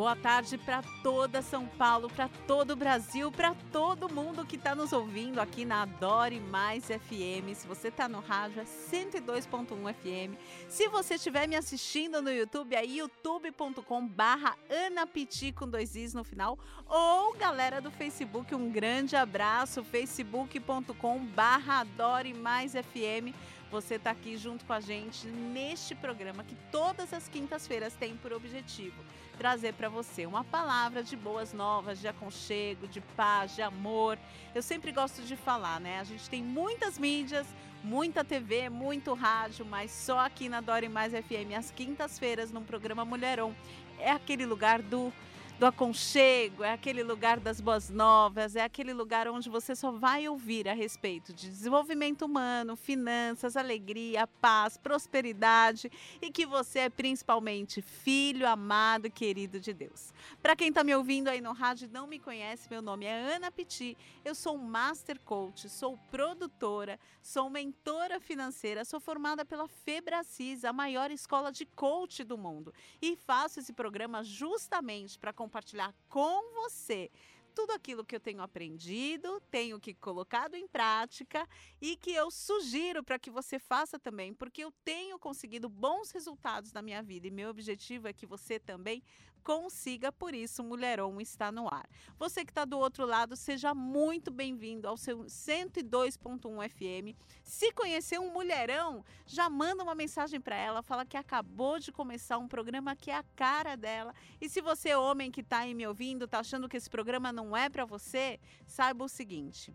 Boa tarde para toda São Paulo, para todo o Brasil, para todo mundo que está nos ouvindo aqui na Adore Mais FM. Se você está no rádio, é 102.1 FM. Se você estiver me assistindo no YouTube, é youtube.com barra anapiti com dois is no final. Ou galera do Facebook, um grande abraço, facebook.com barra Adore Mais FM você está aqui junto com a gente neste programa que todas as quintas-feiras tem por objetivo trazer para você uma palavra de boas novas, de aconchego, de paz, de amor. Eu sempre gosto de falar, né? A gente tem muitas mídias, muita TV, muito rádio, mas só aqui na Dore Mais FM, às quintas-feiras, num programa Mulherão, é aquele lugar do do aconchego, é aquele lugar das boas novas, é aquele lugar onde você só vai ouvir a respeito de desenvolvimento humano, finanças, alegria, paz, prosperidade e que você é principalmente filho amado e querido de Deus. Para quem está me ouvindo aí no rádio e não me conhece, meu nome é Ana Piti, eu sou Master Coach, sou produtora, sou mentora financeira, sou formada pela Febracis, a maior escola de coach do mundo, e faço esse programa justamente para com você. Tudo aquilo que eu tenho aprendido, tenho que colocado em prática e que eu sugiro para que você faça também, porque eu tenho conseguido bons resultados na minha vida e meu objetivo é que você também consiga, por isso Mulheron está no ar. Você que está do outro lado, seja muito bem-vindo ao seu 102.1 FM. Se conhecer um mulherão, já manda uma mensagem para ela, fala que acabou de começar um programa que é a cara dela. E se você, homem que está aí me ouvindo, está achando que esse programa não é para você, saiba o seguinte: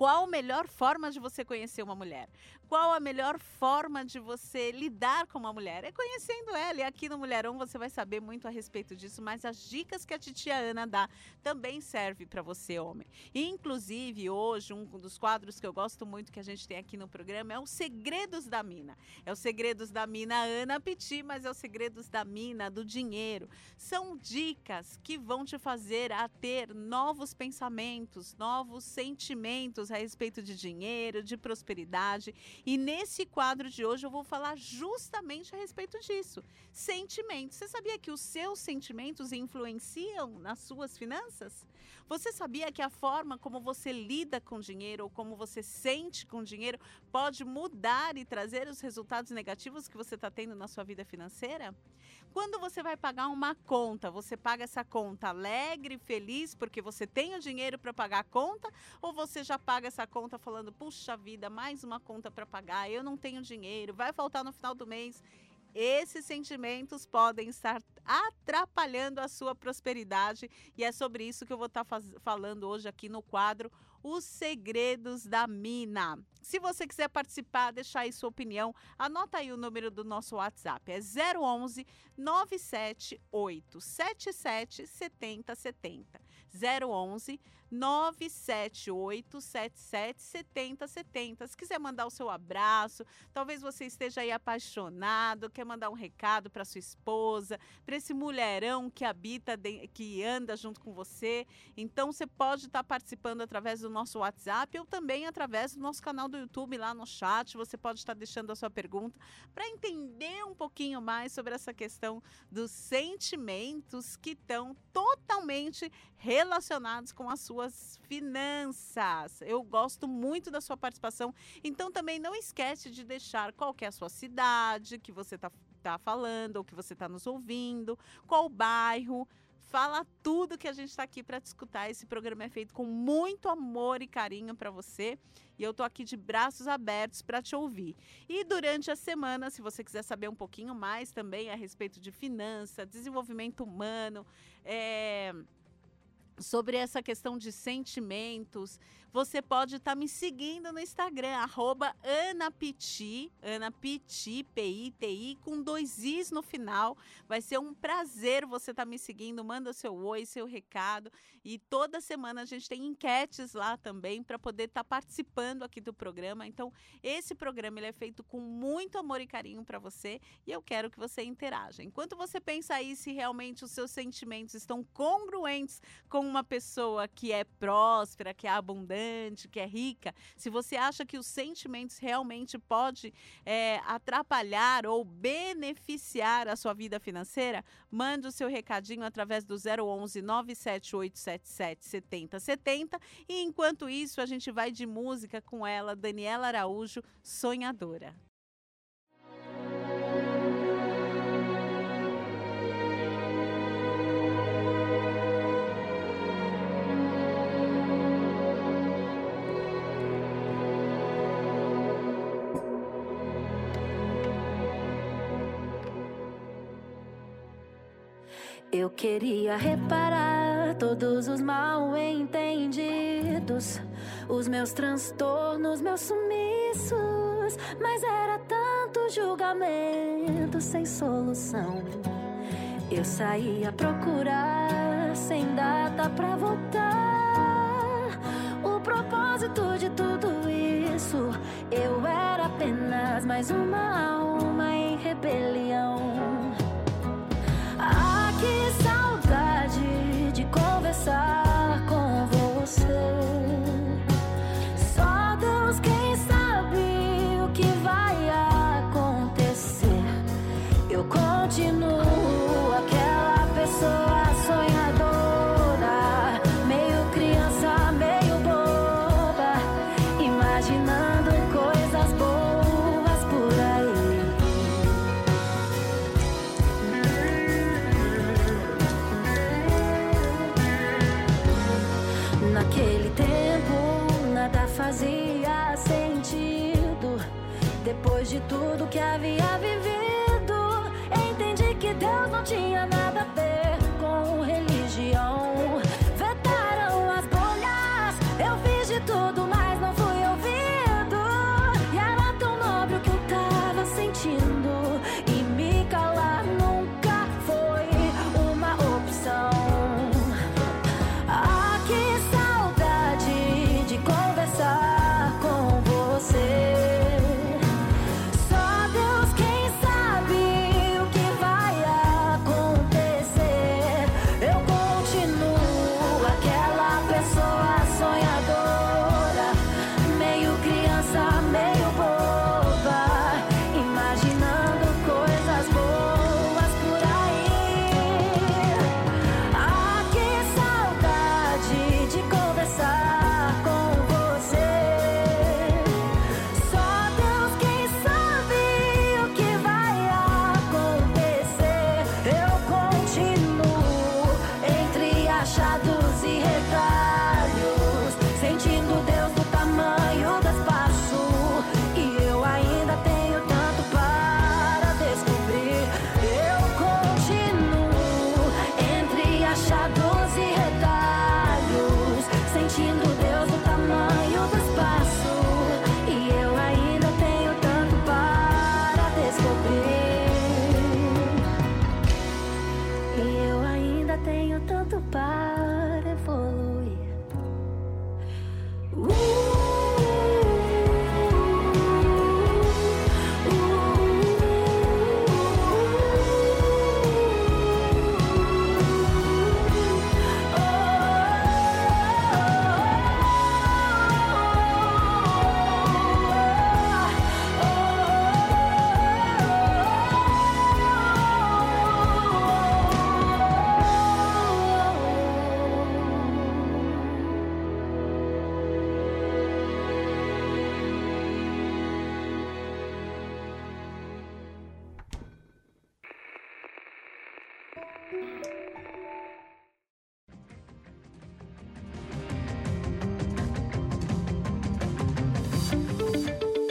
qual a melhor forma de você conhecer uma mulher? Qual a melhor forma de você lidar com uma mulher? É conhecendo ela. E aqui no Mulherão você vai saber muito a respeito disso, mas as dicas que a titia Ana dá também serve para você, homem. E, inclusive, hoje, um dos quadros que eu gosto muito que a gente tem aqui no programa é os Segredos da Mina. É os Segredos da Mina Ana Piti, mas é os Segredos da Mina do dinheiro. São dicas que vão te fazer a ter novos pensamentos, novos sentimentos a respeito de dinheiro, de prosperidade. E nesse quadro de hoje eu vou falar justamente a respeito disso. Sentimentos. Você sabia que os seus sentimentos influenciam nas suas finanças? Você sabia que a forma como você lida com dinheiro ou como você sente com dinheiro pode mudar e trazer os resultados negativos que você está tendo na sua vida financeira? Quando você vai pagar uma conta, você paga essa conta alegre, feliz, porque você tem o dinheiro para pagar a conta, ou você já paga essa conta falando, puxa vida, mais uma conta para pagar, eu não tenho dinheiro, vai faltar no final do mês. Esses sentimentos podem estar atrapalhando a sua prosperidade e é sobre isso que eu vou estar falando hoje aqui no quadro Os Segredos da Mina. Se você quiser participar, deixar aí sua opinião, anota aí o número do nosso WhatsApp. É 011 978 77 7070. 011 978 77 7070. Se quiser mandar o seu abraço, talvez você esteja aí apaixonado, quer mandar um recado para sua esposa, para esse mulherão que habita, que anda junto com você. Então você pode estar participando através do nosso WhatsApp ou também através do nosso canal do YouTube lá no chat. Você pode estar deixando a sua pergunta para entender um pouquinho mais sobre essa questão dos sentimentos que estão totalmente relacionados com as suas finanças. Eu gosto muito da sua participação. Então também não esquece de deixar qual é a sua cidade que você está tá falando ou que você está nos ouvindo, qual bairro. Fala tudo que a gente está aqui para te escutar. Esse programa é feito com muito amor e carinho para você. E eu tô aqui de braços abertos para te ouvir. E durante a semana, se você quiser saber um pouquinho mais também a respeito de finança, desenvolvimento humano, é sobre essa questão de sentimentos, você pode estar tá me seguindo no Instagram, arroba Anapiti, Anapiti, P-I-T-I, com dois Is no final. Vai ser um prazer você estar tá me seguindo, manda seu oi, seu recado. E toda semana a gente tem enquetes lá também para poder estar tá participando aqui do programa. Então, esse programa ele é feito com muito amor e carinho para você e eu quero que você interaja. Enquanto você pensa aí se realmente os seus sentimentos estão congruentes com uma pessoa que é próspera, que é abundante, que é rica, se você acha que os sentimentos realmente pode é, atrapalhar ou beneficiar a sua vida financeira, mande o seu recadinho através do 011 97877 7070 e enquanto isso a gente vai de música com ela, Daniela Araújo, sonhadora. Queria reparar todos os mal entendidos, os meus transtornos, meus sumiços, mas era tanto julgamento sem solução. Eu saí a procurar sem data pra voltar. O propósito de tudo isso, eu era apenas mais uma alma em rebelião. Naquele tempo nada fazia sentido. Depois de tudo que havia vivido, entendi que Deus não tinha nada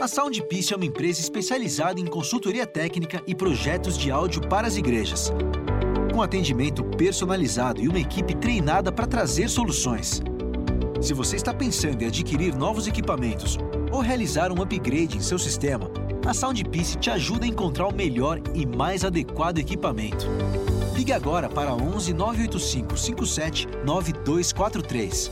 Soundpiece é uma empresa especializada em consultoria técnica e projetos de áudio para as igrejas. um atendimento personalizado e uma equipe treinada para trazer soluções. Se você está pensando em adquirir novos equipamentos ou realizar um upgrade em seu sistema, a Soundpiece te ajuda a encontrar o melhor e mais adequado equipamento. Ligue agora para 11 985 57 9243.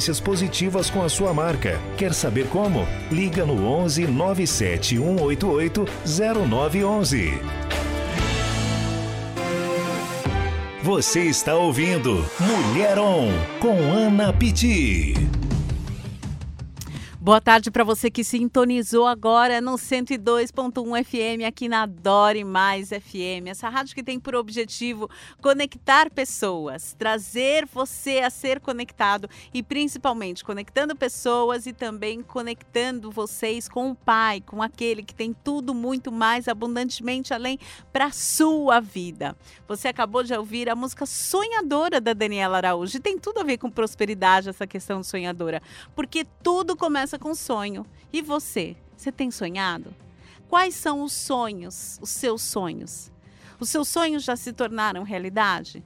experiências positivas com a sua marca. Quer saber como? Liga no 11 97 188 0911. Você está ouvindo Mulher On com Ana Pitti. Boa tarde para você que sintonizou agora no 102.1 FM aqui na Dore Mais FM. Essa rádio que tem por objetivo conectar pessoas, trazer você a ser conectado e principalmente conectando pessoas e também conectando vocês com o Pai, com aquele que tem tudo muito mais abundantemente além para sua vida. Você acabou de ouvir a música Sonhadora da Daniela Araújo e tem tudo a ver com prosperidade essa questão sonhadora, porque tudo começa com sonho. E você? Você tem sonhado? Quais são os sonhos, os seus sonhos? Os seus sonhos já se tornaram realidade?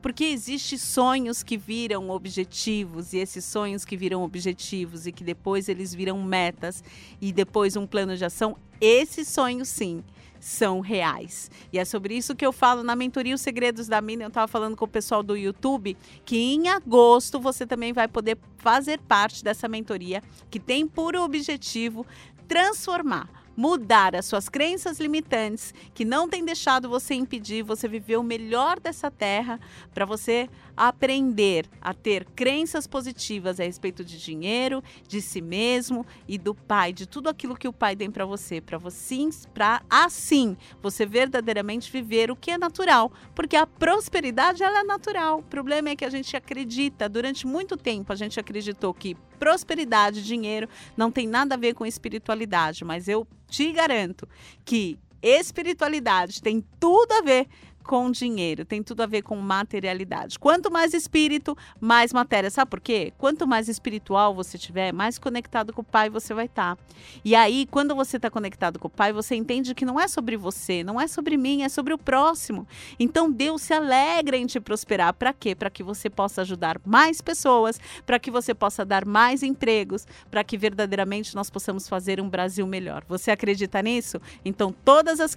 Porque existem sonhos que viram objetivos e esses sonhos que viram objetivos e que depois eles viram metas e depois um plano de ação, esses sonhos sim são reais. E é sobre isso que eu falo na mentoria Os Segredos da Mina. Eu estava falando com o pessoal do YouTube que em agosto você também vai poder fazer parte dessa mentoria que tem por objetivo transformar mudar as suas crenças limitantes que não tem deixado você impedir você viver o melhor dessa terra, para você aprender a ter crenças positivas a respeito de dinheiro, de si mesmo e do pai, de tudo aquilo que o pai tem para você, para você para assim você verdadeiramente viver o que é natural, porque a prosperidade ela é natural. O problema é que a gente acredita, durante muito tempo a gente acreditou que prosperidade, dinheiro não tem nada a ver com espiritualidade, mas eu te garanto que espiritualidade tem tudo a ver com dinheiro, tem tudo a ver com materialidade. Quanto mais espírito, mais matéria. Sabe por quê? Quanto mais espiritual você tiver, mais conectado com o Pai você vai estar. Tá. E aí, quando você está conectado com o Pai, você entende que não é sobre você, não é sobre mim, é sobre o próximo. Então Deus se alegra em te prosperar. Para quê? Para que você possa ajudar mais pessoas, para que você possa dar mais empregos, para que verdadeiramente nós possamos fazer um Brasil melhor. Você acredita nisso? Então, todas as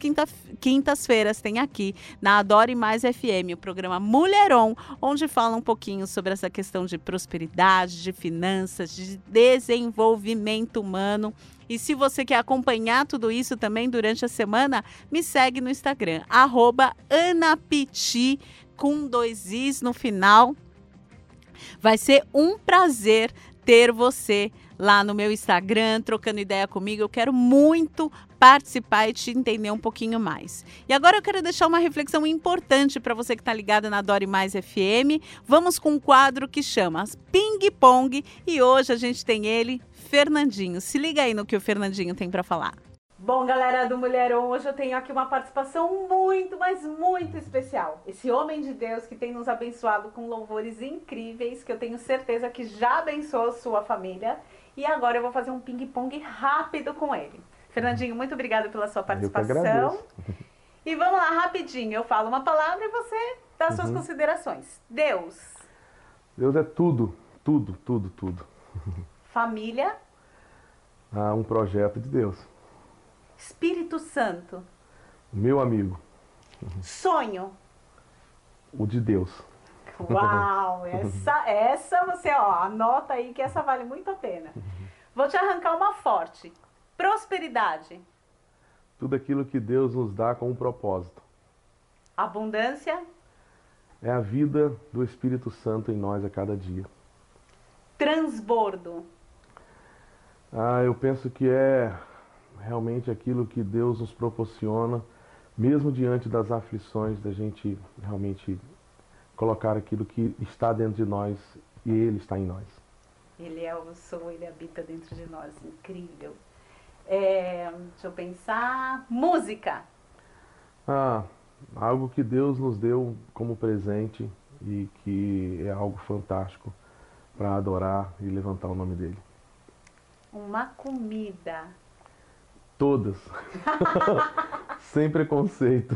quintas-feiras tem aqui na Adore Mais FM, o programa Mulheron, onde fala um pouquinho sobre essa questão de prosperidade, de finanças, de desenvolvimento humano. E se você quer acompanhar tudo isso também durante a semana, me segue no Instagram, Anapiti, com dois Is no final. Vai ser um prazer ter você lá no meu Instagram, trocando ideia comigo. Eu quero muito participar e te entender um pouquinho mais. E agora eu quero deixar uma reflexão importante para você que está ligado na Dore Mais FM. Vamos com um quadro que chama Ping Pong e hoje a gente tem ele, Fernandinho. Se liga aí no que o Fernandinho tem para falar. Bom, galera do Mulheron, hoje eu tenho aqui uma participação muito, mas muito especial. Esse homem de Deus que tem nos abençoado com louvores incríveis, que eu tenho certeza que já abençoou sua família. E agora eu vou fazer um ping-pong rápido com ele. Fernandinho, muito obrigada pela sua participação. E vamos lá, rapidinho. Eu falo uma palavra e você dá suas uhum. considerações. Deus. Deus é tudo, tudo, tudo, tudo. Família. Ah, um projeto de Deus. Espírito Santo. Meu amigo. Sonho. O de Deus. Uau! Essa, essa você, ó, anota aí que essa vale muito a pena. Vou te arrancar uma forte. Prosperidade. Tudo aquilo que Deus nos dá com um propósito. Abundância. É a vida do Espírito Santo em nós a cada dia. Transbordo. Ah, eu penso que é realmente aquilo que Deus nos proporciona mesmo diante das aflições, da gente realmente colocar aquilo que está dentro de nós e Ele está em nós. Ele é o som, Ele habita dentro de nós, incrível. É, deixa eu pensar. Música. Ah, algo que Deus nos deu como presente e que é algo fantástico para adorar e levantar o nome dele. Uma comida. Todas. Sem preconceito.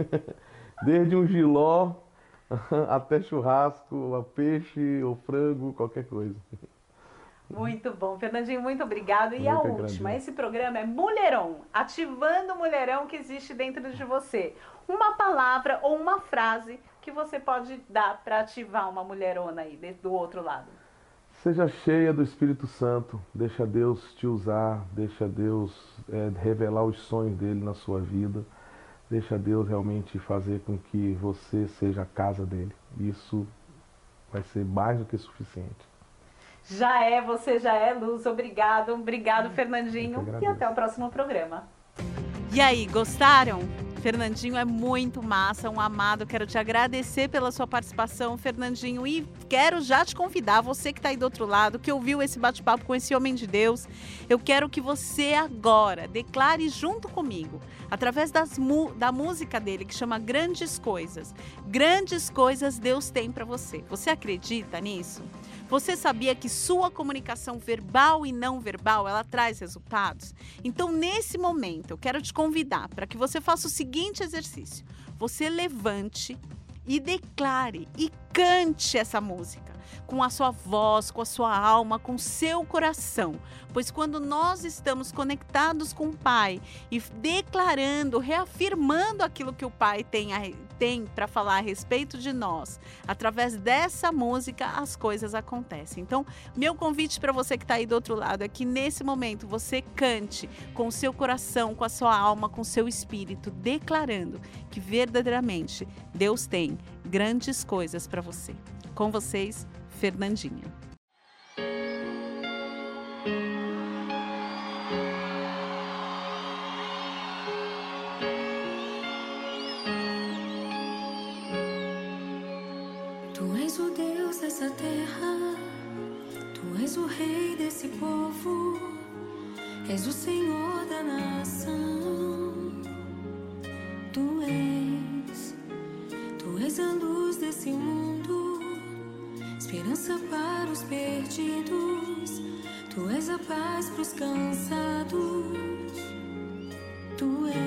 Desde um giló até churrasco, peixe ou frango, qualquer coisa. Muito bom. Fernandinho, muito obrigado. E a última, esse programa é Mulherão, ativando o mulherão que existe dentro de você. Uma palavra ou uma frase que você pode dar para ativar uma mulherona aí do outro lado. Seja cheia do Espírito Santo, deixa Deus te usar, deixa Deus é, revelar os sonhos dele na sua vida, deixa Deus realmente fazer com que você seja a casa dele. Isso vai ser mais do que suficiente. Já é, você já é luz. Obrigado, obrigado, Fernandinho. E até o próximo programa. E aí, gostaram? Fernandinho é muito massa, um amado. Quero te agradecer pela sua participação, Fernandinho. E quero já te convidar, você que está aí do outro lado, que ouviu esse bate-papo com esse homem de Deus, eu quero que você agora declare junto comigo, através das, da música dele, que chama Grandes Coisas. Grandes coisas Deus tem para você. Você acredita nisso? Você sabia que sua comunicação verbal e não verbal, ela traz resultados? Então, nesse momento, eu quero te convidar para que você faça o seguinte exercício. Você levante e declare e cante essa música com a sua voz, com a sua alma, com seu coração. Pois quando nós estamos conectados com o Pai e declarando, reafirmando aquilo que o Pai tem, tem para falar a respeito de nós, através dessa música as coisas acontecem. Então, meu convite para você que está aí do outro lado é que nesse momento você cante com o seu coração, com a sua alma, com o seu espírito, declarando que verdadeiramente Deus tem grandes coisas para você. Com vocês, Fernandinha. Tu és o Deus dessa terra, tu és o Rei desse povo, és o Senhor da nação. Tu és, tu és a luz desse mundo esperança para os perdidos, tu és a paz para os cansados, tu és.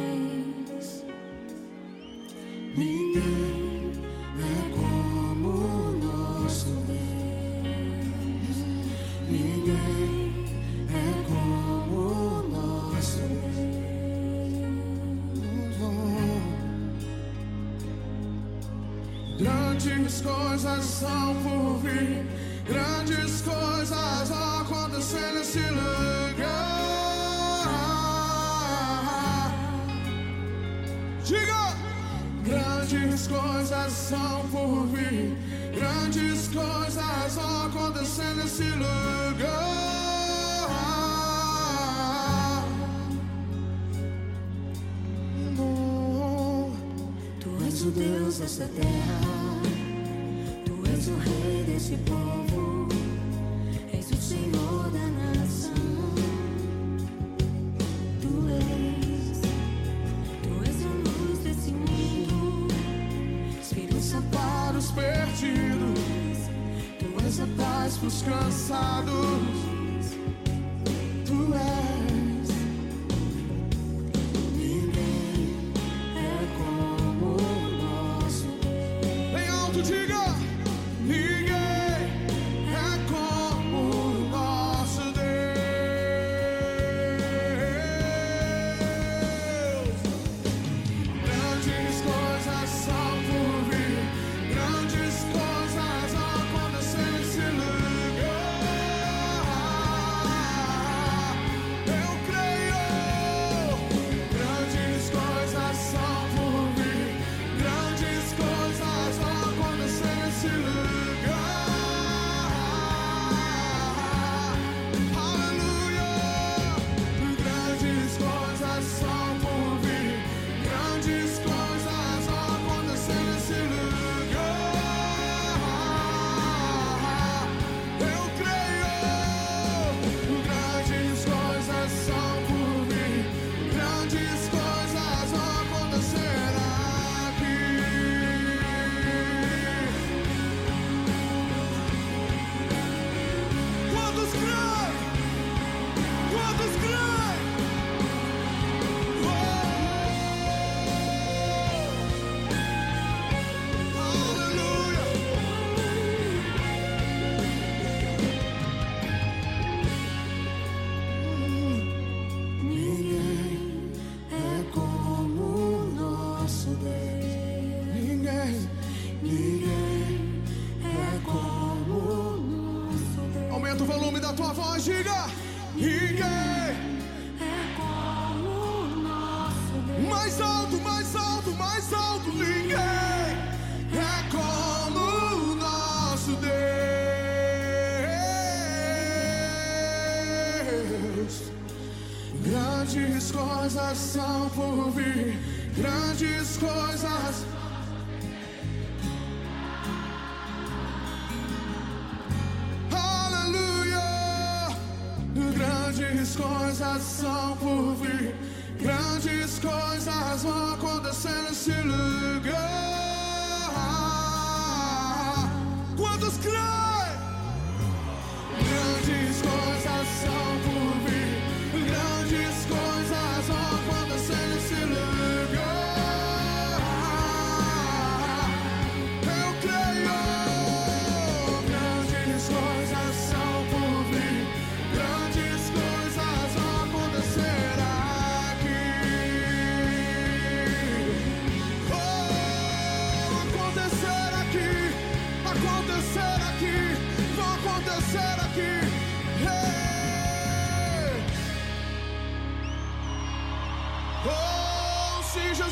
Grandes coisas acontecendo nesse lugar. Diga! Grandes coisas são por vir, grandes coisas acontecendo nesse lugar. Tu és o Deus dessa terra o rei desse povo, paz coisas são por vir. Grandes coisas. Aleluia! Grandes coisas são por vir, grandes coisas vão acontecer nesse lugar.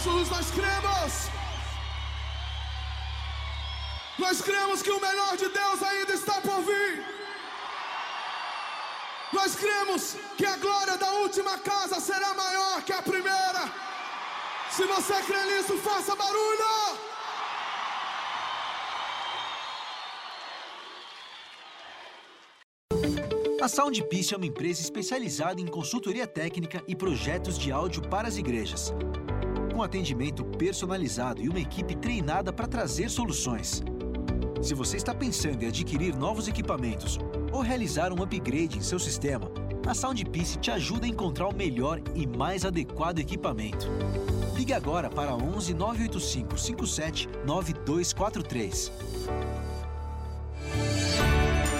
Nós cremos. Nós cremos que o melhor de Deus ainda está por vir. Nós cremos que a glória da última casa será maior que a primeira. Se você crê nisso, faça barulho. A Soundpiece é uma empresa especializada em consultoria técnica e projetos de áudio para as igrejas. Com atendimento personalizado e uma equipe treinada para trazer soluções. Se você está pensando em adquirir novos equipamentos ou realizar um upgrade em seu sistema, a Soundpiece te ajuda a encontrar o melhor e mais adequado equipamento. Ligue agora para 11 985 57 9243.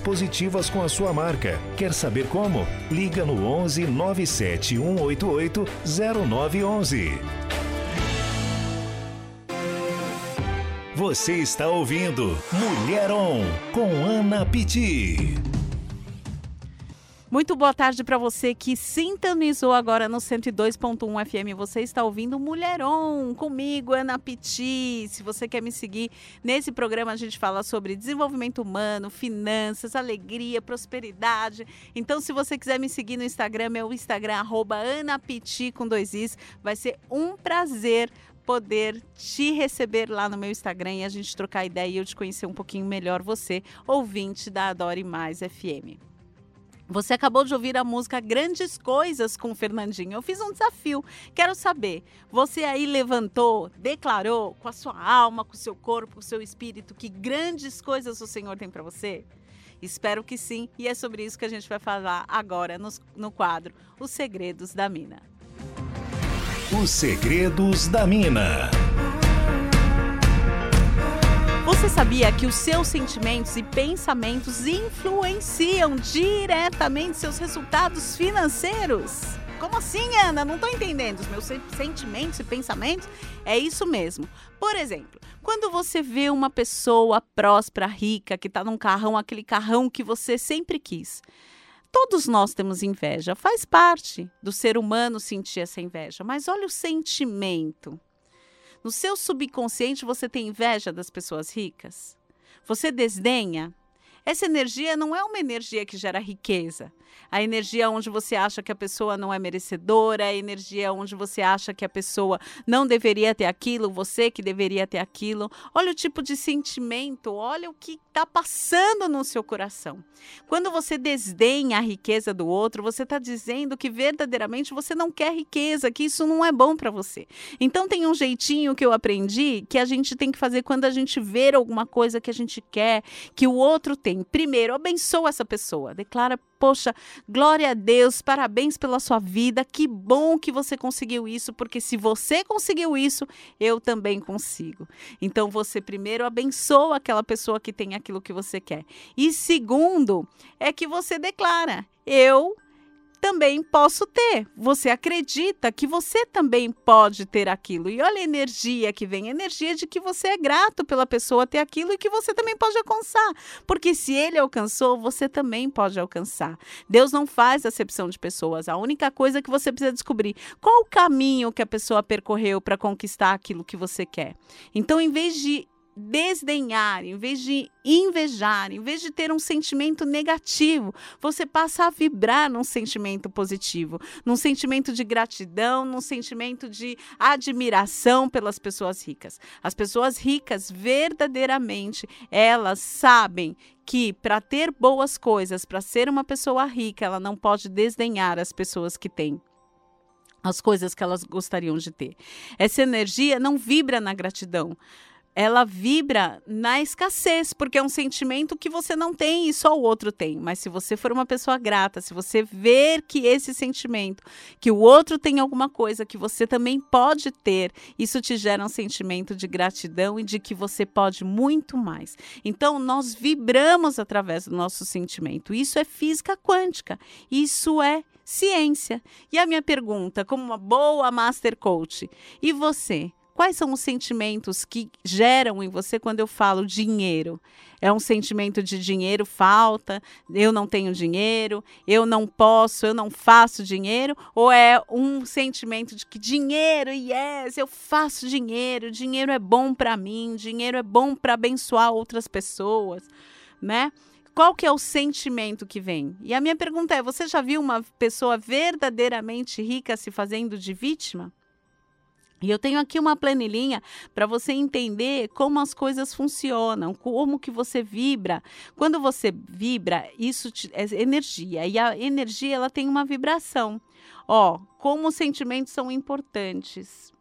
positivas com a sua marca. Quer saber como? Liga no 11 97 188 0911. Você está ouvindo Mulher On com Ana Pitti. Muito boa tarde para você que sintonizou agora no 102.1 FM. Você está ouvindo Mulheron comigo, Ana Piti. Se você quer me seguir nesse programa, a gente fala sobre desenvolvimento humano, finanças, alegria, prosperidade. Então, se você quiser me seguir no Instagram, é o Instagram anapiti com dois is. Vai ser um prazer poder te receber lá no meu Instagram e a gente trocar ideia e eu te conhecer um pouquinho melhor você, ouvinte da Adore Mais FM. Você acabou de ouvir a música Grandes Coisas com Fernandinho. Eu fiz um desafio. Quero saber, você aí levantou, declarou com a sua alma, com o seu corpo, com o seu espírito que grandes coisas o Senhor tem para você? Espero que sim, e é sobre isso que a gente vai falar agora no, no quadro Os Segredos da Mina. Os Segredos da Mina. Você sabia que os seus sentimentos e pensamentos influenciam diretamente seus resultados financeiros? Como assim, Ana? Não estou entendendo. Os meus se- sentimentos e pensamentos? É isso mesmo. Por exemplo, quando você vê uma pessoa próspera, rica, que está num carrão, aquele carrão que você sempre quis. Todos nós temos inveja, faz parte do ser humano sentir essa inveja, mas olha o sentimento. No seu subconsciente você tem inveja das pessoas ricas? Você desdenha? Essa energia não é uma energia que gera riqueza. A energia onde você acha que a pessoa não é merecedora, a energia onde você acha que a pessoa não deveria ter aquilo, você que deveria ter aquilo. Olha o tipo de sentimento, olha o que está passando no seu coração. Quando você desdenha a riqueza do outro, você está dizendo que verdadeiramente você não quer riqueza, que isso não é bom para você. Então tem um jeitinho que eu aprendi que a gente tem que fazer quando a gente ver alguma coisa que a gente quer, que o outro tem. primeiro, abençoa essa pessoa. Declara, poxa, glória a Deus, parabéns pela sua vida, que bom que você conseguiu isso, porque se você conseguiu isso, eu também consigo. Então você primeiro abençoa aquela pessoa que tem aquilo que você quer. E segundo, é que você declara: eu também posso ter. Você acredita que você também pode ter aquilo. E olha a energia que vem, a energia de que você é grato pela pessoa ter aquilo e que você também pode alcançar. Porque se ele alcançou, você também pode alcançar. Deus não faz acepção de pessoas. A única coisa que você precisa descobrir, qual o caminho que a pessoa percorreu para conquistar aquilo que você quer. Então, em vez de desdenhar, em vez de invejar, em vez de ter um sentimento negativo, você passa a vibrar num sentimento positivo, num sentimento de gratidão, num sentimento de admiração pelas pessoas ricas. As pessoas ricas, verdadeiramente, elas sabem que para ter boas coisas, para ser uma pessoa rica, ela não pode desdenhar as pessoas que têm as coisas que elas gostariam de ter. Essa energia não vibra na gratidão ela vibra na escassez, porque é um sentimento que você não tem e só o outro tem. Mas se você for uma pessoa grata, se você ver que esse sentimento, que o outro tem alguma coisa que você também pode ter, isso te gera um sentimento de gratidão e de que você pode muito mais. Então, nós vibramos através do nosso sentimento. Isso é física quântica. Isso é ciência. E a minha pergunta, como uma boa master coach, e você? Quais são os sentimentos que geram em você quando eu falo dinheiro? É um sentimento de dinheiro falta, eu não tenho dinheiro, eu não posso, eu não faço dinheiro? Ou é um sentimento de que dinheiro, yes, eu faço dinheiro, dinheiro é bom para mim, dinheiro é bom para abençoar outras pessoas, né? Qual que é o sentimento que vem? E a minha pergunta é: você já viu uma pessoa verdadeiramente rica se fazendo de vítima? E eu tenho aqui uma planilhinha para você entender como as coisas funcionam, como que você vibra. Quando você vibra, isso te, é energia e a energia ela tem uma vibração. Ó, como os sentimentos são importantes.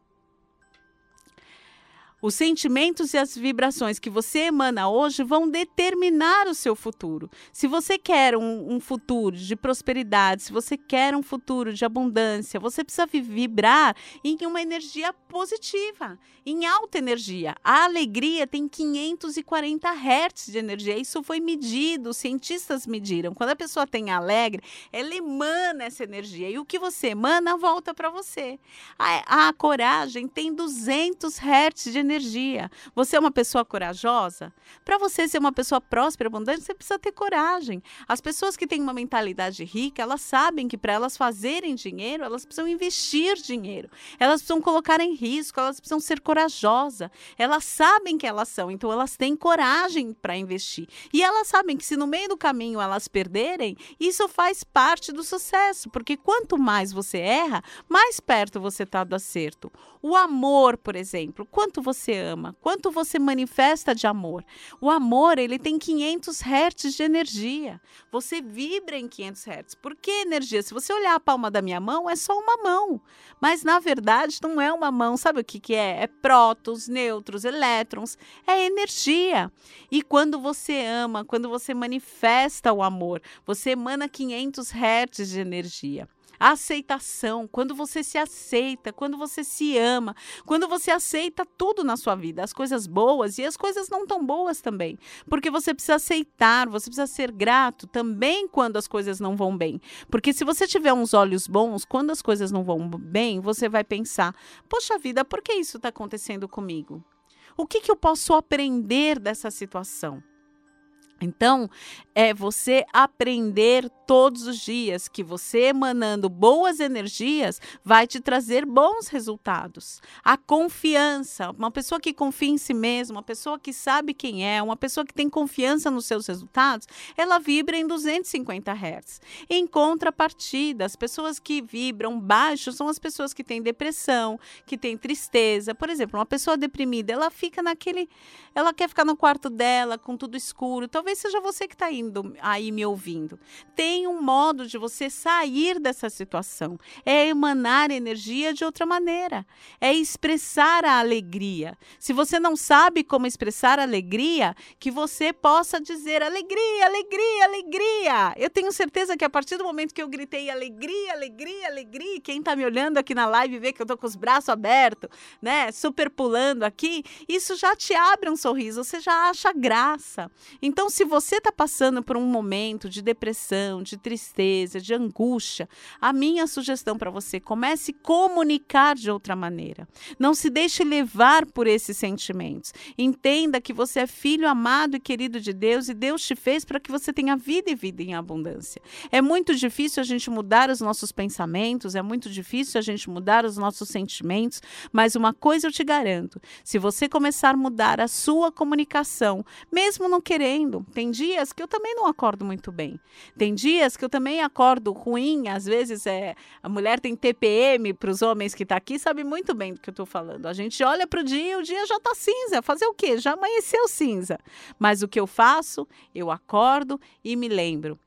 Os sentimentos e as vibrações que você emana hoje vão determinar o seu futuro. Se você quer um, um, futuro de prosperidade, se você quer um futuro de abundância, você precisa vibrar em uma energia positiva, em alta energia. A alegria tem 540 Hz de energia. Isso foi medido, os cientistas mediram. Quando a pessoa tem alegre, ela emana essa energia. E o que você emana volta para você. A, a coragem tem 200 Hz de energia energia. Você é uma pessoa corajosa? Para você ser uma pessoa próspera, abundante, você precisa ter coragem. As pessoas que têm uma mentalidade rica, elas sabem que para elas fazerem dinheiro, elas precisam investir dinheiro. Elas precisam colocar em risco, elas precisam ser corajosas. Elas sabem que elas são, então elas têm coragem para investir. E elas sabem que se no meio do caminho elas perderem, isso faz parte do sucesso, porque quanto mais você erra, mais perto você está do acerto. O amor, por exemplo, quanto você ama, quanto você manifesta de amor. O amor, ele tem 500 hertz de energia. Você vibra em 500 hertz. Por que energia? Se você olhar a palma da minha mão, é só uma mão. Mas, na verdade, não é uma mão. Sabe o que, que é? É prótons, nêutrons, elétrons. É energia. E quando você ama, quando você manifesta o amor, você emana 500 hertz de energia. A aceitação, quando você se aceita, quando você se ama, quando você aceita tudo na sua vida, as coisas boas e as coisas não tão boas também. Porque você precisa aceitar, você precisa ser grato também quando as coisas não vão bem. Porque se você tiver uns olhos bons, quando as coisas não vão bem, você vai pensar: poxa vida, por que isso está acontecendo comigo? O que, que eu posso aprender dessa situação? Então, é você aprender todos os dias que você emanando boas energias vai te trazer bons resultados. A confiança, uma pessoa que confia em si mesma, uma pessoa que sabe quem é, uma pessoa que tem confiança nos seus resultados, ela vibra em 250 Hz. Em contrapartida, as pessoas que vibram baixo são as pessoas que têm depressão, que têm tristeza. Por exemplo, uma pessoa deprimida, ela fica naquele, ela quer ficar no quarto dela com tudo escuro. Talvez talvez seja você que está indo aí me ouvindo. Tem um modo de você sair dessa situação. É emanar energia de outra maneira. É expressar a alegria. Se você não sabe como expressar alegria, que você possa dizer alegria, alegria, alegria. Eu tenho certeza que a partir do momento que eu gritei alegria, alegria, alegria, quem está me olhando aqui na live vê que eu estou com os braços abertos, né, super pulando aqui, isso já te abre um sorriso, você já acha graça. Então, se você está passando por um momento de depressão, de tristeza, de angústia, a minha sugestão para você, comece a comunicar de outra maneira. Não se deixe levar por esses sentimentos. Entenda que você é filho amado e querido de Deus e Deus te fez para que você tenha vida e vida em abundância. É muito difícil a gente mudar os nossos pensamentos, é muito difícil a gente mudar os nossos sentimentos, mas uma coisa eu te garanto: se você começar a mudar a sua comunicação, mesmo não querendo, tem dias que eu também não acordo muito bem. Tem dias que eu também acordo ruim, às vezes é a mulher tem TPM para os homens que está aqui, sabe muito bem do que eu estou falando. A gente olha para o dia e o dia já está cinza. Fazer o quê? Já amanheceu cinza. Mas o que eu faço? Eu acordo e me lembro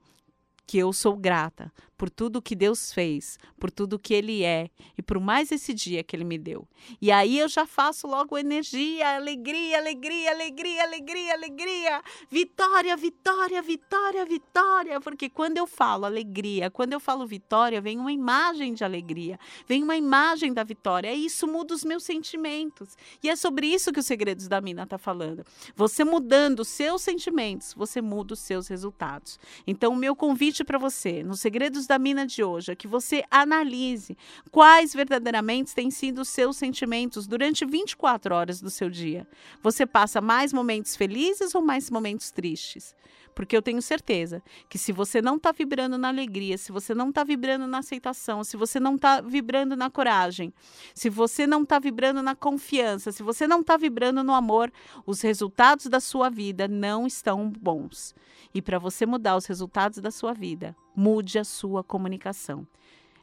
que eu sou grata por tudo que Deus fez, por tudo que Ele é e por mais esse dia que Ele me deu. E aí eu já faço logo energia, alegria, alegria, alegria, alegria, alegria, vitória, vitória, vitória, vitória. Porque quando eu falo alegria, quando eu falo vitória, vem uma imagem de alegria, vem uma imagem da vitória. E isso muda os meus sentimentos. E é sobre isso que os segredos da Mina está falando. Você mudando os seus sentimentos, você muda os seus resultados. Então, o meu convite para você, nos segredos da mina de hoje é que você analise quais verdadeiramente têm sido os seus sentimentos durante 24 horas do seu dia. Você passa mais momentos felizes ou mais momentos tristes? Porque eu tenho certeza que se você não está vibrando na alegria, se você não está vibrando na aceitação, se você não está vibrando na coragem, se você não está vibrando na confiança, se você não está vibrando no amor, os resultados da sua vida não estão bons. E para você mudar os resultados da sua vida, mude a sua comunicação.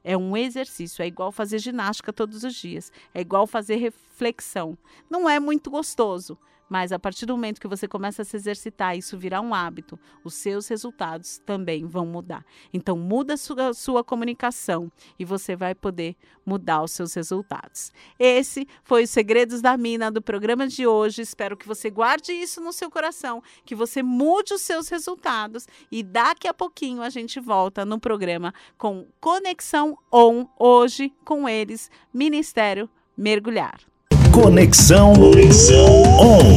É um exercício, é igual fazer ginástica todos os dias, é igual fazer reflexão. Não é muito gostoso, mas a partir do momento que você começa a se exercitar, isso virar um hábito, os seus resultados também vão mudar. Então, muda a sua, sua comunicação e você vai poder mudar os seus resultados. Esse foi os Segredos da Mina do programa de hoje. Espero que você guarde isso no seu coração, que você mude os seus resultados e daqui a pouquinho a gente volta no programa com Conexão On, hoje com eles, Ministério Mergulhar. Conexão, Conexão On.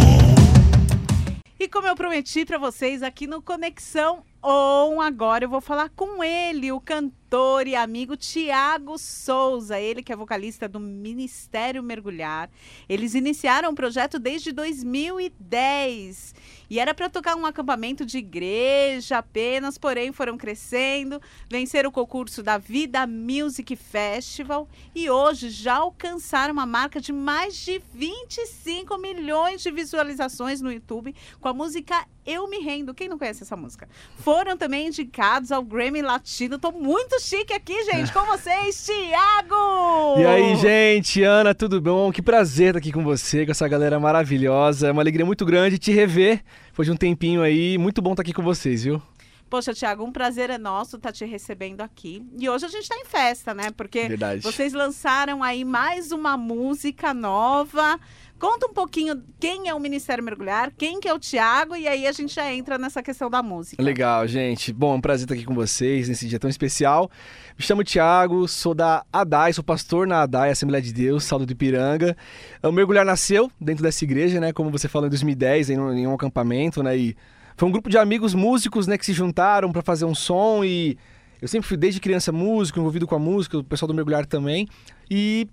Como eu prometi para vocês aqui no Conexão On, agora eu vou falar com ele, o cantor e amigo Tiago Souza, ele que é vocalista do Ministério Mergulhar. Eles iniciaram o projeto desde 2010 e era para tocar um acampamento de igreja apenas, porém foram crescendo, venceram o concurso da Vida Music Festival e hoje já alcançaram uma marca de mais de 25 milhões de visualizações no YouTube com a música Eu Me Rendo. Quem não conhece essa música? Foram também indicados ao Grammy Latino. Tô muito chique aqui, gente, com vocês, Thiago! E aí, gente, Ana, tudo bom? Que prazer estar aqui com você, com essa galera maravilhosa. É uma alegria muito grande te rever depois de um tempinho aí. Muito bom estar aqui com vocês, viu? Poxa, Tiago, um prazer é nosso estar te recebendo aqui. E hoje a gente está em festa, né? Porque Verdade. vocês lançaram aí mais uma música nova. Conta um pouquinho quem é o Ministério Mergulhar, quem que é o Tiago, e aí a gente já entra nessa questão da música. Legal, gente. Bom, é um prazer estar aqui com vocês nesse dia tão especial. Me chamo Tiago, sou da ADAI, sou pastor na ADAI, Assembleia de Deus, Saldo de Piranga. O Mergulhar nasceu dentro dessa igreja, né? Como você falou, em 2010, em um, em um acampamento, né? E foi um grupo de amigos músicos, né, que se juntaram para fazer um som e eu sempre fui desde criança músico, envolvido com a música, o pessoal do Mergulhar também. E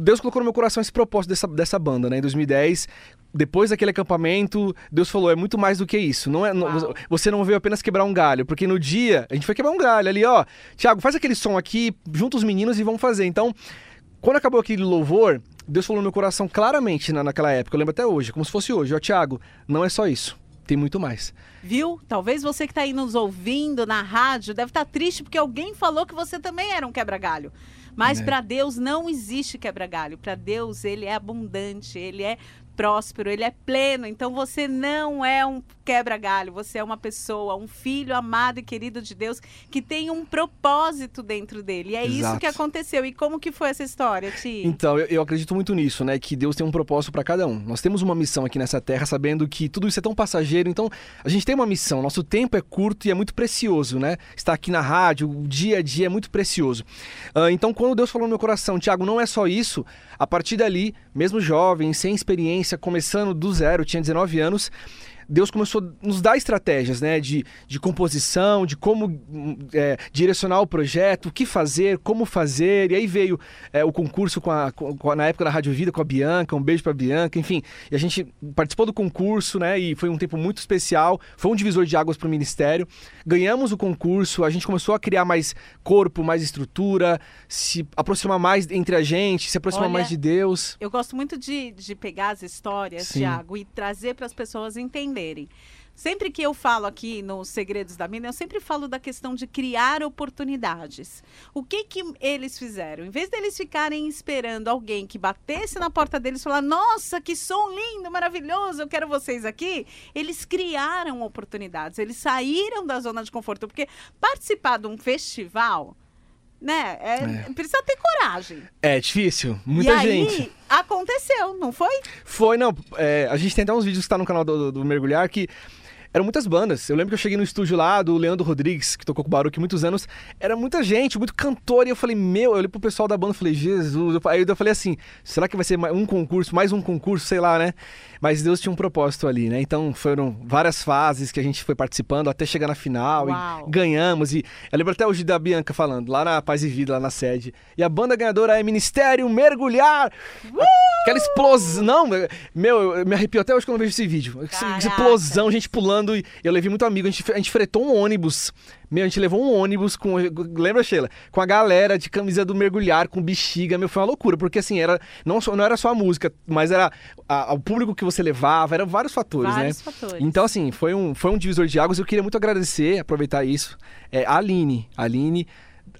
Deus colocou no meu coração esse propósito dessa, dessa banda, né? Em 2010, depois daquele acampamento, Deus falou: é muito mais do que isso. Não é, não, você não veio apenas quebrar um galho, porque no dia a gente foi quebrar um galho ali, ó. Tiago, faz aquele som aqui, junta os meninos e vamos fazer. Então, quando acabou aquele louvor, Deus falou no meu coração claramente na, naquela época, eu lembro até hoje, como se fosse hoje: ó, Tiago, não é só isso. Tem muito mais. Viu? Talvez você que está aí nos ouvindo na rádio deve estar tá triste porque alguém falou que você também era um quebra-galho. Mas É. para Deus não existe quebra-galho. Para Deus ele é abundante, ele é próspero, ele é pleno. Então você não é um quebra-galho, você é uma pessoa, um filho amado e querido de Deus que tem um propósito dentro dele. E é isso Exato. que aconteceu. E como que foi essa história, Ti? Então, eu, eu acredito muito nisso, né? Que Deus tem um propósito para cada um. Nós temos uma missão aqui nessa terra, sabendo que tudo isso é tão passageiro. Então, a gente tem uma missão. Nosso tempo é curto e é muito precioso, né? Estar aqui na rádio, o dia a dia é muito precioso. Ah, então, quando Deus falou no meu coração, Tiago, não é só isso. A partir dali, mesmo jovem, sem experiência, começando do zero, tinha 19 anos. Deus começou a nos dar estratégias, né? De, de composição, de como hum, é, direcionar o projeto, o que fazer, como fazer. E aí veio é, o concurso com a, com a- na época da Rádio Vida com a Bianca, um beijo pra Bianca, enfim. E a gente participou do concurso, né? E foi um tempo muito especial. Foi um divisor de águas pro ministério. Ganhamos o concurso, a gente começou a criar mais corpo, mais estrutura, se aproximar mais entre a gente, se aproximar Olha, mais de Deus. Eu gosto muito de, de pegar as histórias, Sim. Tiago, e trazer para as pessoas entenderem. Sempre que eu falo aqui nos Segredos da Mina, eu sempre falo da questão de criar oportunidades. O que que eles fizeram? Em vez deles ficarem esperando alguém que batesse na porta deles e falar: "Nossa, que som lindo, maravilhoso, eu quero vocês aqui", eles criaram oportunidades. Eles saíram da zona de conforto, porque participar de um festival, né, é- precisa ter coragem. É difícil, muita e gente. aí, aconteceu, não foi? Foi, não. é, a gente tem até uns vídeos que tá no canal do, do- do Mergulhar que eram muitas bandas. Eu lembro que eu cheguei no estúdio lá do Leandro Rodrigues, que tocou com o Baruque muitos anos. Era muita gente, muito cantor. E eu falei, meu, eu olhei pro pessoal da banda e falei, Jesus. Aí eu falei assim, será que vai ser um concurso, mais um concurso, sei lá, né? Mas Deus tinha um propósito ali, né? Então foram várias fases que a gente foi participando até chegar na final Uau. e ganhamos. E eu lembro até hoje da Bianca falando, lá na Paz e Vida, lá na sede. E a banda ganhadora é Ministério Mergulhar. Aquela explosão. Não, meu, eu me arrepio até hoje quando eu vejo esse vídeo. Caraca. explosão, gente pulando. E eu levei muito amigo. A gente, a gente fretou um ônibus. Meu, a gente levou um ônibus com. Lembra, Sheila? Com a galera de camisa do mergulhar, com bexiga. Meu, foi uma loucura. Porque assim, era, não, só, não era só a música, mas era a- o público que você levava, eram vários fatores, Vários né? fatores. Então, assim, foi um, foi um divisor de águas. Eu queria muito agradecer, aproveitar isso. É, a Aline. A Aline.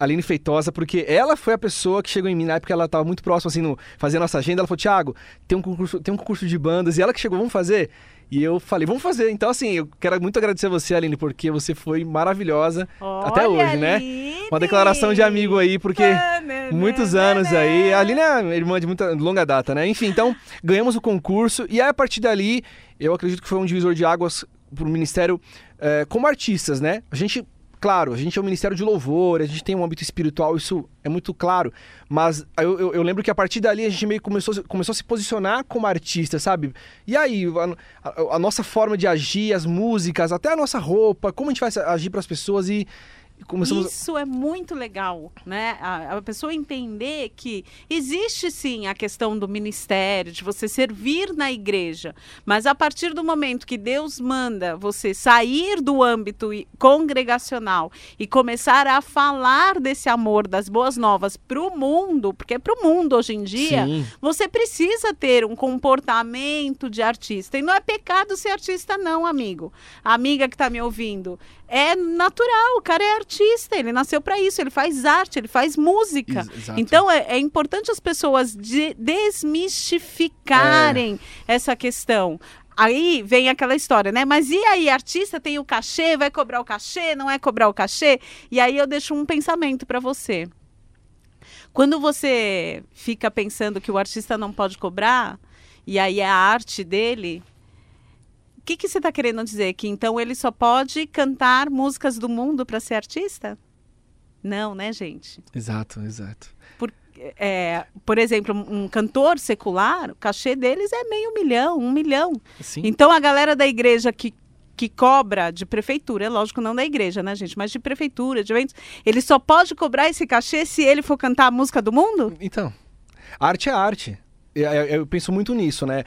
a Aline Feitosa, porque ela foi a pessoa que chegou em mim na época, ela estava muito próxima, assim, no, fazendo nossa agenda. Ela falou, Thiago, tem um, concurso, tem um concurso de bandas. E ela que chegou, vamos fazer? E eu falei, vamos fazer. Então, assim, eu quero muito agradecer a você, Aline, porque você foi maravilhosa até Olha, hoje, né? Aline! Uma declaração de amigo aí, porque Tanana, muitos anos aí. A Aline é irmã de muita longa data, né? Enfim, então, ganhamos o concurso e aí, a partir dali, eu acredito que foi um divisor de águas pro Ministério eh, como artistas, né? A gente, claro, a gente é um Ministério de Louvor, a gente tem um âmbito espiritual, isso é muito claro, mas eu, eu- eu lembro que a partir dali a gente meio começou, começou a se posicionar como artista, sabe? E aí, a, a- a nossa forma de agir, as músicas, até a nossa roupa, como a gente vai agir para as pessoas e começamos... Isso é muito legal, né? A, a pessoa entender que existe sim a questão do ministério, de você servir na igreja, mas a partir do momento que Deus manda você sair do âmbito congregacional e começar a falar desse amor, das boas novas para o mundo, porque é para o mundo hoje em dia, Sim. você precisa ter um comportamento de artista. E não é pecado ser artista, não, amigo. A amiga que está me ouvindo. É natural, o cara é artista, ele nasceu para isso, ele faz arte, ele faz música. Ex- exato. Então é, é importante as pessoas de- desmistificarem É. essa questão. Aí vem aquela história, né? Mas e aí, artista tem o cachê, vai cobrar o cachê, não é cobrar o cachê? E aí eu deixo um pensamento para você. Quando você fica pensando que o artista não pode cobrar, e aí é a arte dele, que, que você está querendo dizer? Que então ele só pode cantar músicas do mundo para ser artista? Não, né, gente? Exato, exato. É, por exemplo, um um cantor secular, o cachê deles é meio milhão, um milhão. Sim. Então a galera da igreja que, que cobra de prefeitura, é lógico, não da igreja, né, gente? Mas de prefeitura, de eventos, ele só pode cobrar esse cachê se ele for cantar a música do mundo? Então, arte é arte. Eu, eu- eu penso muito nisso, né?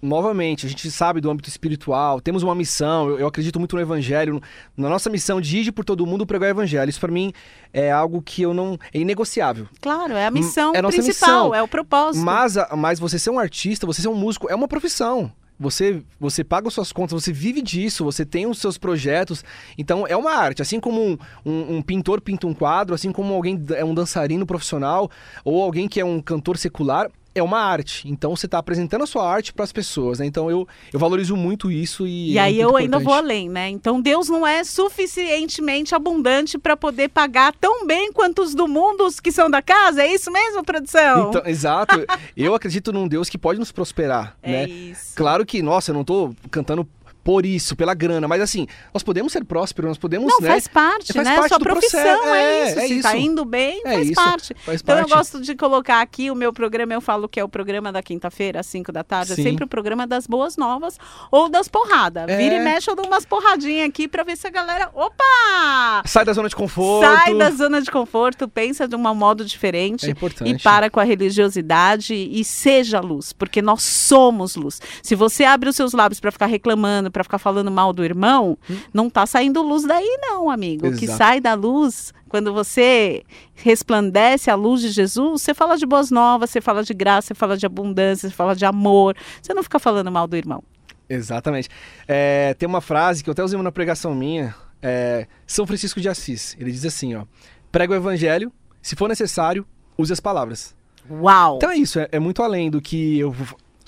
Novamente, a gente sabe do âmbito espiritual, temos uma missão, eu, eu acredito muito no evangelho, na nossa missão de ir por todo mundo pregar o evangelho. Isso para mim é algo que eu não é inegociável. Claro, é a missão é a nossa principal, missão. é o propósito. Mas, mas você ser um artista, você ser um músico, é uma profissão. Você, você paga as suas contas, você vive disso, você tem os seus projetos. Então é uma arte. Assim como um, um- um pintor pinta um quadro, assim como alguém é um dançarino profissional, ou alguém que é um cantor secular, é uma arte. Então você está apresentando a sua arte para as pessoas, né? Então eu, eu valorizo muito isso e. E é aí eu ainda vou importante. além, né? Então Deus não é suficientemente abundante para poder pagar tão bem quanto os do mundo os que são da casa. É isso mesmo, produção? Então, exato. eu acredito num Deus que pode nos prosperar, é né? isso. Claro que, nossa, eu não tô cantando por isso, pela grana, mas assim, nós podemos ser prósperos, nós podemos, Não, né? faz parte, Faz né? parte Sua profissão processo. é, É, isso. é Se tá isso. indo bem, É faz isso, parte. faz Então parte. eu gosto de colocar aqui o meu programa, eu falo que é o programa da quinta-feira, às 5 da tarde, Sim. é sempre o programa das boas novas ou das porradas. É. Vira e mexe, eu dou umas porradinhas aqui pra ver se a galera. Opa! Sai da zona de conforto. Sai da zona de conforto, pensa de um modo diferente É importante. e para com a religiosidade e seja luz, porque nós somos luz. Se você abre os seus lábios para ficar reclamando, para ficar falando mal do irmão, não tá saindo luz daí não, amigo. O que Exato. sai da luz, quando você resplandece a luz de Jesus, você fala de boas novas, você fala de graça, você fala de abundância, você fala de amor. Você não fica falando mal do irmão. Exatamente. É, tem uma frase que eu até usei na pregação minha, é, São Francisco de Assis. Ele diz assim, ó: prega o evangelho, se for necessário, use as palavras. Uau! Então é isso, é, é muito além do que eu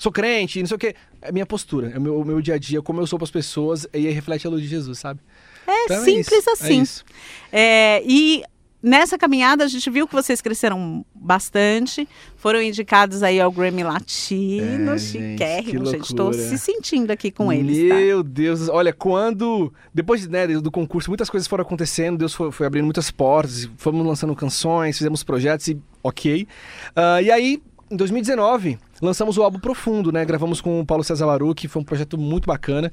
sou crente, não sei o quê. É minha postura, é o meu, o meu dia a dia, como eu sou para as pessoas, e aí reflete a luz de Jesus, sabe? é Então simples isso, assim. É isso. É, e nessa caminhada a gente viu que vocês cresceram bastante, foram indicados aí ao Grammy Latino, É, chiquérrimo, gente. Loucura. se sentindo aqui com eles, tá? Meu Deus, olha, quando. Depois né, do concurso, muitas coisas foram acontecendo, Deus foi, foi abrindo muitas portas, fomos lançando canções, fizemos projetos e ok. Ah, e aí, em 2019, lançamos o álbum Profundo, né? Gravamos com o Paulo César Laru, que foi um projeto muito bacana.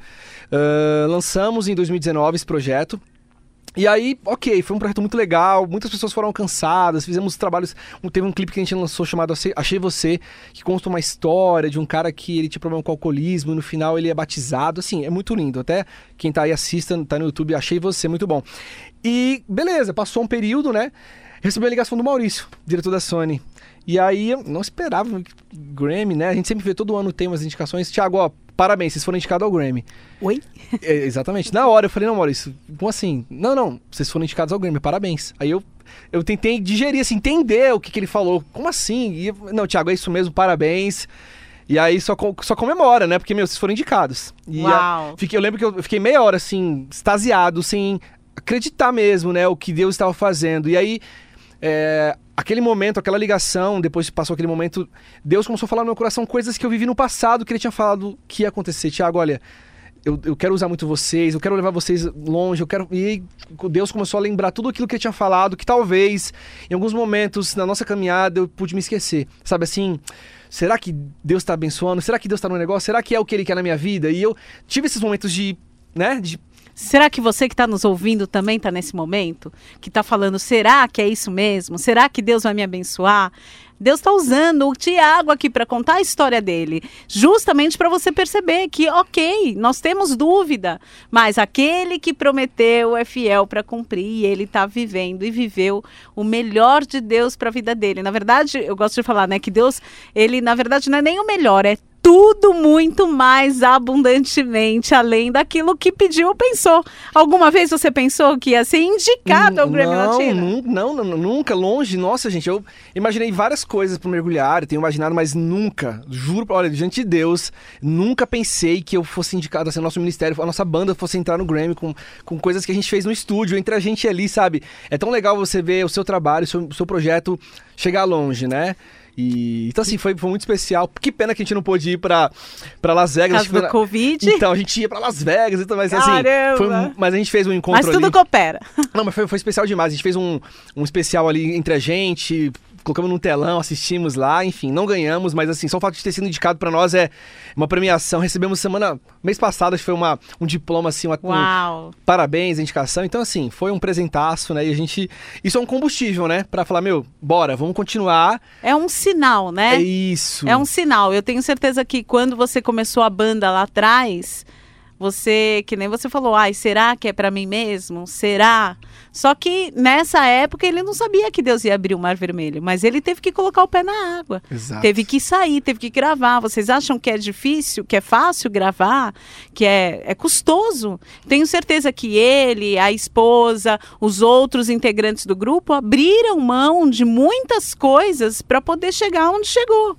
Ah, lançamos em 2019 esse projeto. E aí, ok, foi um projeto muito legal, muitas pessoas foram alcançadas, fizemos trabalhos. Teve um clipe que a gente lançou chamado Achei- Achei Você, que conta uma história de um cara que ele tinha problema com alcoolismo e no final ele é batizado. Assim, é muito lindo. Até quem tá aí assista, tá no YouTube, Achei Você, muito bom. E beleza, passou um período, né? Recebi a ligação do Maurício, diretor da Sony. E aí, eu não esperava Grammy, né? A gente sempre vê todo ano tem umas indicações. Tiago, ó, parabéns, vocês foram indicados ao Grammy. Oi? É, exatamente. Na hora eu falei, não, Maurício, como assim? Não, não, vocês foram indicados ao Grammy, parabéns. Aí eu, eu tentei digerir, assim, entender o que, que ele falou. Como assim? E não, Thiago, é isso mesmo, parabéns. E aí só, só comemora, né? Porque, meu, vocês foram indicados. E a- Uau! fiquei, eu lembro que eu fiquei meia hora, assim, extasiado, sem acreditar mesmo, né? O que Deus estava fazendo. E aí, é, aquele momento, aquela ligação, depois que passou aquele momento, Deus começou a falar no meu coração coisas que eu vivi no passado, que ele tinha falado que ia acontecer. Tiago, olha, eu, eu quero usar muito vocês, eu quero levar vocês longe, eu quero. E Deus começou a lembrar tudo aquilo que ele tinha falado, que talvez, em alguns momentos na nossa caminhada, eu pude me esquecer. Sabe assim? Será que Deus está abençoando? Será que Deus está no negócio? Será que é o que ele quer na minha vida? E eu tive esses momentos de. né? De Será que você que está nos ouvindo também está nesse momento? Que está falando, será que é isso mesmo? Será que Deus vai me abençoar? Deus está usando o Tiago aqui para contar a história dele, justamente para você perceber que, ok, nós temos dúvida, mas aquele que prometeu é fiel para cumprir e ele está vivendo e viveu o melhor de Deus para a vida dele. Na verdade, eu gosto de falar, né, que Deus, ele na verdade não é nem o melhor, é tudo muito mais abundantemente além daquilo que pediu ou pensou. Alguma vez você pensou que ia ser indicado ao Grammy não, Latino? Não, não, nunca, longe. Nossa, gente, eu imaginei várias coisas pro mergulhar, tenho imaginado, mas nunca, juro, olha, diante de Deus, nunca pensei que eu fosse indicado, assim, nosso ministério, a nossa banda fosse entrar no Grammy com, com coisas que a gente fez no estúdio, entre a gente ali, sabe? É tão legal você ver o seu trabalho, o seu, o seu projeto chegar longe, né? E, então, assim, foi, foi muito especial. Que pena que a gente não pôde ir pra, pra Las Vegas. Por causa do Covid? Então, a gente ia pra Las Vegas, então, mas assim, foi, mas a gente fez um encontro Mas tudo ali. coopera. Não, mas foi, foi especial demais. A gente fez um, um especial ali entre a gente, colocamos num telão, assistimos lá, enfim, não ganhamos, mas assim, só o fato de ter sido indicado pra nós é uma premiação. Recebemos semana, mês passado, acho que foi uma, um diploma, assim, uma, um, Uau! parabéns, a indicação. Então, assim, foi um presentaço, né? E a gente. Isso é um combustível, né? Pra falar, meu, bora, vamos continuar. É um sinal, né? É isso. É um sinal. Eu tenho certeza que quando você começou a banda lá atrás, você, que nem você falou, ai, será que é pra mim mesmo? Será? Só que nessa época ele não sabia que Deus ia abrir o Mar Vermelho, mas ele teve que colocar o pé na água. Exato. Teve que sair, teve que gravar. Vocês acham que é difícil, que é fácil gravar, que é, é custoso? Tenho certeza que ele, a esposa, os outros integrantes do grupo abriram mão de muitas coisas para poder chegar onde chegou.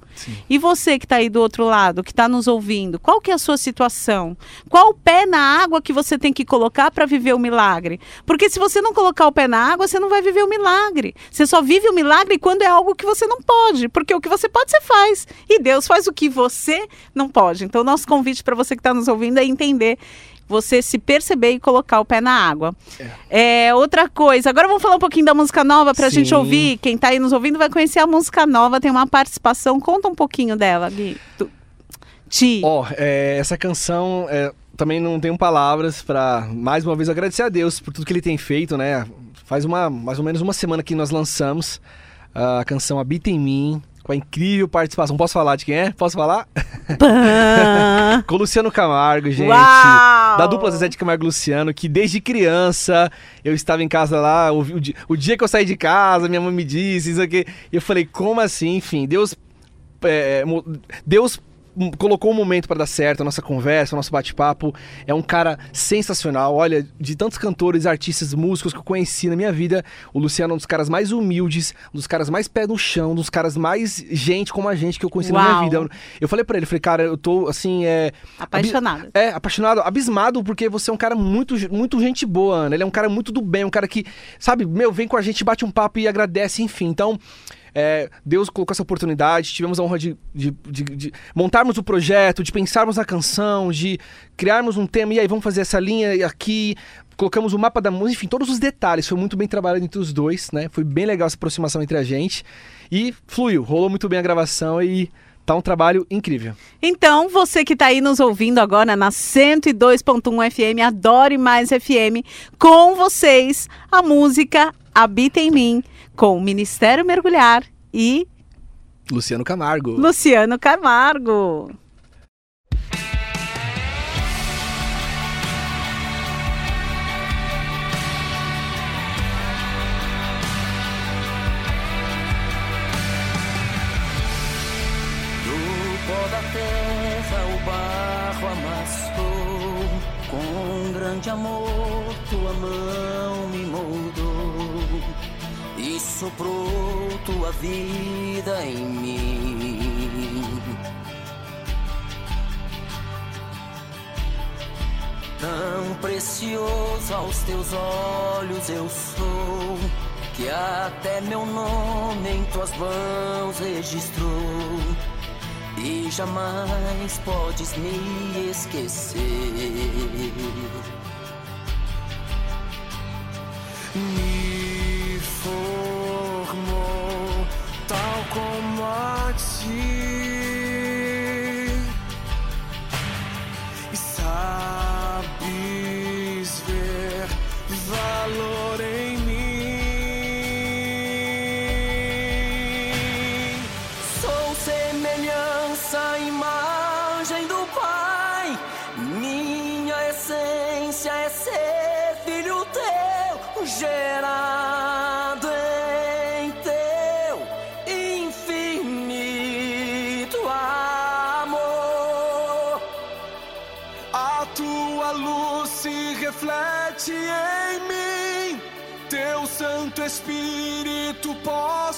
E você que está aí do outro lado, que está nos ouvindo, qual que é a sua situação? Qual o pé na água que você tem que colocar para viver o milagre? Porque se você não colocar o pé na água, você não vai viver o milagre. Você só vive o milagre quando é algo que você não pode, porque o que você pode, você faz. E Deus faz o que você não pode. Então, nosso convite para você que está nos ouvindo é entender você se perceber e colocar o pé na água. É. é outra coisa, agora vamos falar um pouquinho da música nova para a gente ouvir. Quem está aí nos ouvindo vai conhecer a música nova, tem uma participação. Conta um pouquinho dela, Gui. Tu... Ti. Ó, oh, é, essa canção é, também não tenho palavras para mais uma vez agradecer a Deus por tudo que ele tem feito, né? Faz uma mais ou menos uma semana que nós lançamos a canção Habita em mim, com a incrível participação. Posso falar de quem é? Posso falar? com o Luciano Camargo, gente. Uau! Da dupla Zezé de Camargo e Luciano, que desde criança eu estava em casa lá, o, o, o dia que eu saí de casa, minha mãe me disse isso aqui. E eu falei, como assim? Enfim, Deus. É, Deus colocou um momento para dar certo, a nossa conversa, o nosso bate-papo. É um cara sensacional. Olha, de tantos cantores, artistas, músicos que eu conheci na minha vida, o Luciano é um dos caras mais humildes, um dos caras mais pé no chão, um dos caras mais gente como a gente que eu conheci Uau. na minha vida. Eu falei para ele, falei, cara, eu tô assim, é apaixonado. É, apaixonado, abismado porque você é um cara muito muito gente boa, Ana. Ele é um cara muito do bem, um cara que, sabe, meu, vem com a gente, bate um papo e agradece, enfim. Então, é, Deus colocou essa oportunidade, tivemos a honra de, de, de, de, montarmos o projeto, de pensarmos na canção, de criarmos um tema, e aí vamos fazer essa linha aqui, colocamos o mapa da música, enfim, todos os detalhes. Foi muito bem trabalhado entre os dois, né? Foi bem legal essa aproximação entre a gente. E fluiu, rolou muito bem a gravação e tá um trabalho incrível. Então, você que está aí nos ouvindo agora na 102.1 FM, Adore Mais FM, com vocês a música Habita em Mim com o Ministério Mergulhar e Luciano Camargo. Luciano Camargo. Eu sou, que até meu nome em tuas mãos registrou. E jamais podes me esquecer. Me formou tal como a ti.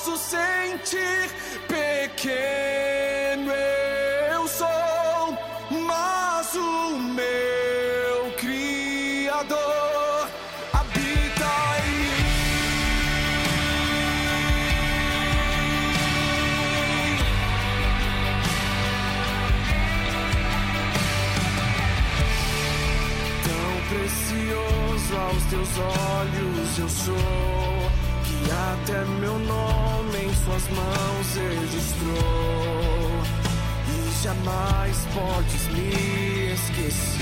Posso sentir. Pequeno eu sou, mas o meu Criador habita em. Tão precioso aos teus olhos eu sou, que até meu nome suas mãos registrou, e jamais podes me esquecer.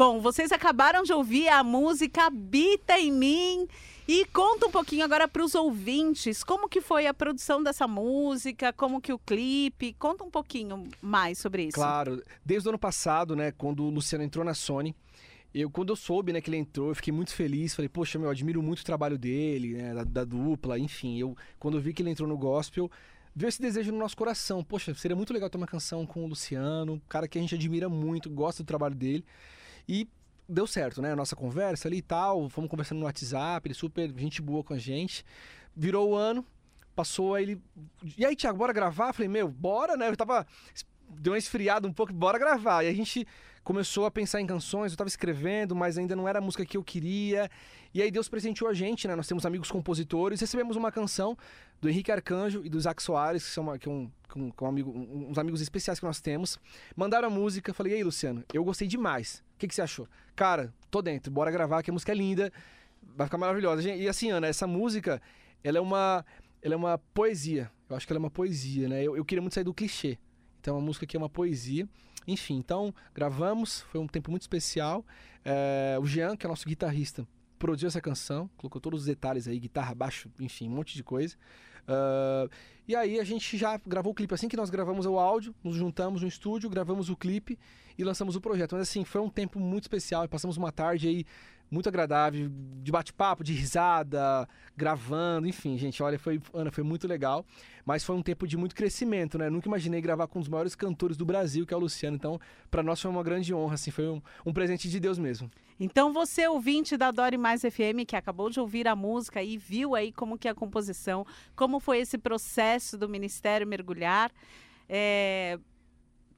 Bom, vocês acabaram de ouvir a música Habita em Mim. E conta um pouquinho agora para os ouvintes como que foi a produção dessa música, como que o clipe. Conta um pouquinho mais sobre isso. Claro, desde o ano passado, né, quando o Luciano entrou na Sony, eu quando eu soube, né, que ele entrou, eu fiquei muito feliz, falei, poxa, meu, eu admiro muito o trabalho dele, né, da, da dupla, enfim, eu quando eu vi que ele entrou no gospel, veio esse desejo no nosso coração, poxa, seria muito legal ter uma canção com o Luciano, cara que a gente admira muito, gosta do trabalho dele, e deu certo, né, a nossa conversa ali e tal, fomos conversando no WhatsApp, ele super gente boa com a gente, virou o ano, passou aí ele, e aí, Thiago, bora gravar? Falei, meu, bora, né, eu tava deu uma esfriada um pouco, bora gravar. E a gente começou a pensar em canções, eu tava escrevendo, mas ainda não era a música que eu queria. E aí Deus presenteou a gente, né? Nós temos amigos compositores, recebemos uma canção do Henrique Arcanjo e do Isaac Soares, que são que é um, que um, que é um amigo, uns amigos especiais que nós temos. Mandaram a música, falei, e aí, Luciano, eu gostei demais. Que, que você achou? Cara, tô dentro, bora gravar, que a música é linda, vai ficar maravilhosa. E assim, Ana, essa música, ela é uma, ela é uma poesia. Eu acho que ela é uma poesia, né? Eu, eu queria muito sair do clichê. Então a música aqui é uma poesia. Enfim, então gravamos, foi um tempo muito especial. É, o Jean, que é nosso guitarrista, produziu essa canção, colocou todos os detalhes aí, guitarra, baixo, enfim, um monte de coisa. Ah, e aí a gente já gravou o clipe. Assim que nós gravamos o áudio, nos juntamos no estúdio, gravamos o clipe e lançamos o projeto. Mas assim, foi um tempo muito especial. Passamos uma tarde aí muito agradável, de bate-papo, de risada, gravando, enfim, gente, olha, foi, Ana, foi muito legal, mas foi um tempo de muito crescimento, né? Nunca imaginei gravar com um dos maiores cantores do Brasil, que é o Luciano, então, para nós foi uma grande honra, assim, foi um, um presente de Deus mesmo. Então você, ouvinte da Dore Mais FM, que acabou de ouvir a música e viu aí como que é a composição, como foi esse processo do Ministério Mergulhar, é,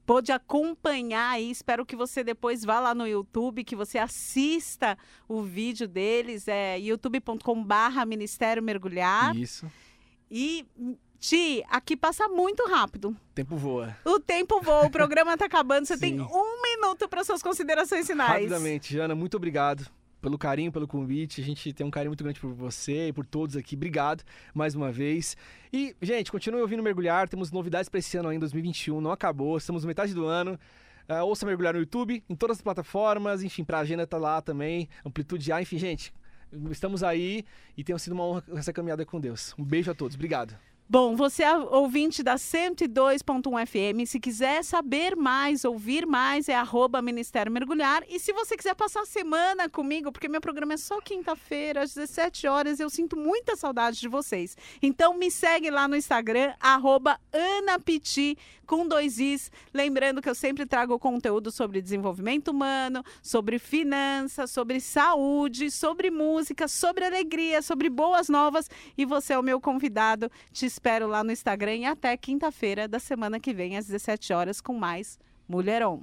pôde acompanhar aí, espero que você depois vá lá no YouTube, que você assista o vídeo deles, é youtube.com barra Ministério Mergulhar. Isso. E, Ti, aqui passa muito rápido. O tempo voa. O tempo voa, o programa tá acabando, você tem Sim. um minuto para suas considerações finais. Rapidamente, Ana, muito obrigado pelo carinho, pelo convite. A gente tem um carinho muito grande por você e por todos aqui. Obrigado mais uma vez. E, gente, continue ouvindo Mergulhar. Temos novidades para esse ano ainda, 2021. Não acabou, estamos metade do ano. Ah, ouça Mergulhar no YouTube, em todas as plataformas. Enfim, pra agenda tá lá também. Amplitude A. Enfim, gente, estamos aí e tem sido uma honra essa caminhada com Deus. Um beijo a todos. Obrigado. Bom, você é ouvinte da 102.1 FM. Se quiser saber mais, ouvir mais, é arroba Ministério Mergulhar. E se você quiser passar a semana comigo, porque meu programa é só quinta-feira, às 17 horas, eu sinto muita saudade de vocês. Então me segue lá no Instagram, arroba Anapiti, com dois Is. Lembrando que eu sempre trago conteúdo sobre desenvolvimento humano, sobre finanças, sobre saúde, sobre música, sobre alegria, sobre boas novas. E você é o meu convidado. Te espero lá no Instagram e até quinta-feira da semana que vem, às 17 horas, com mais Mulheron.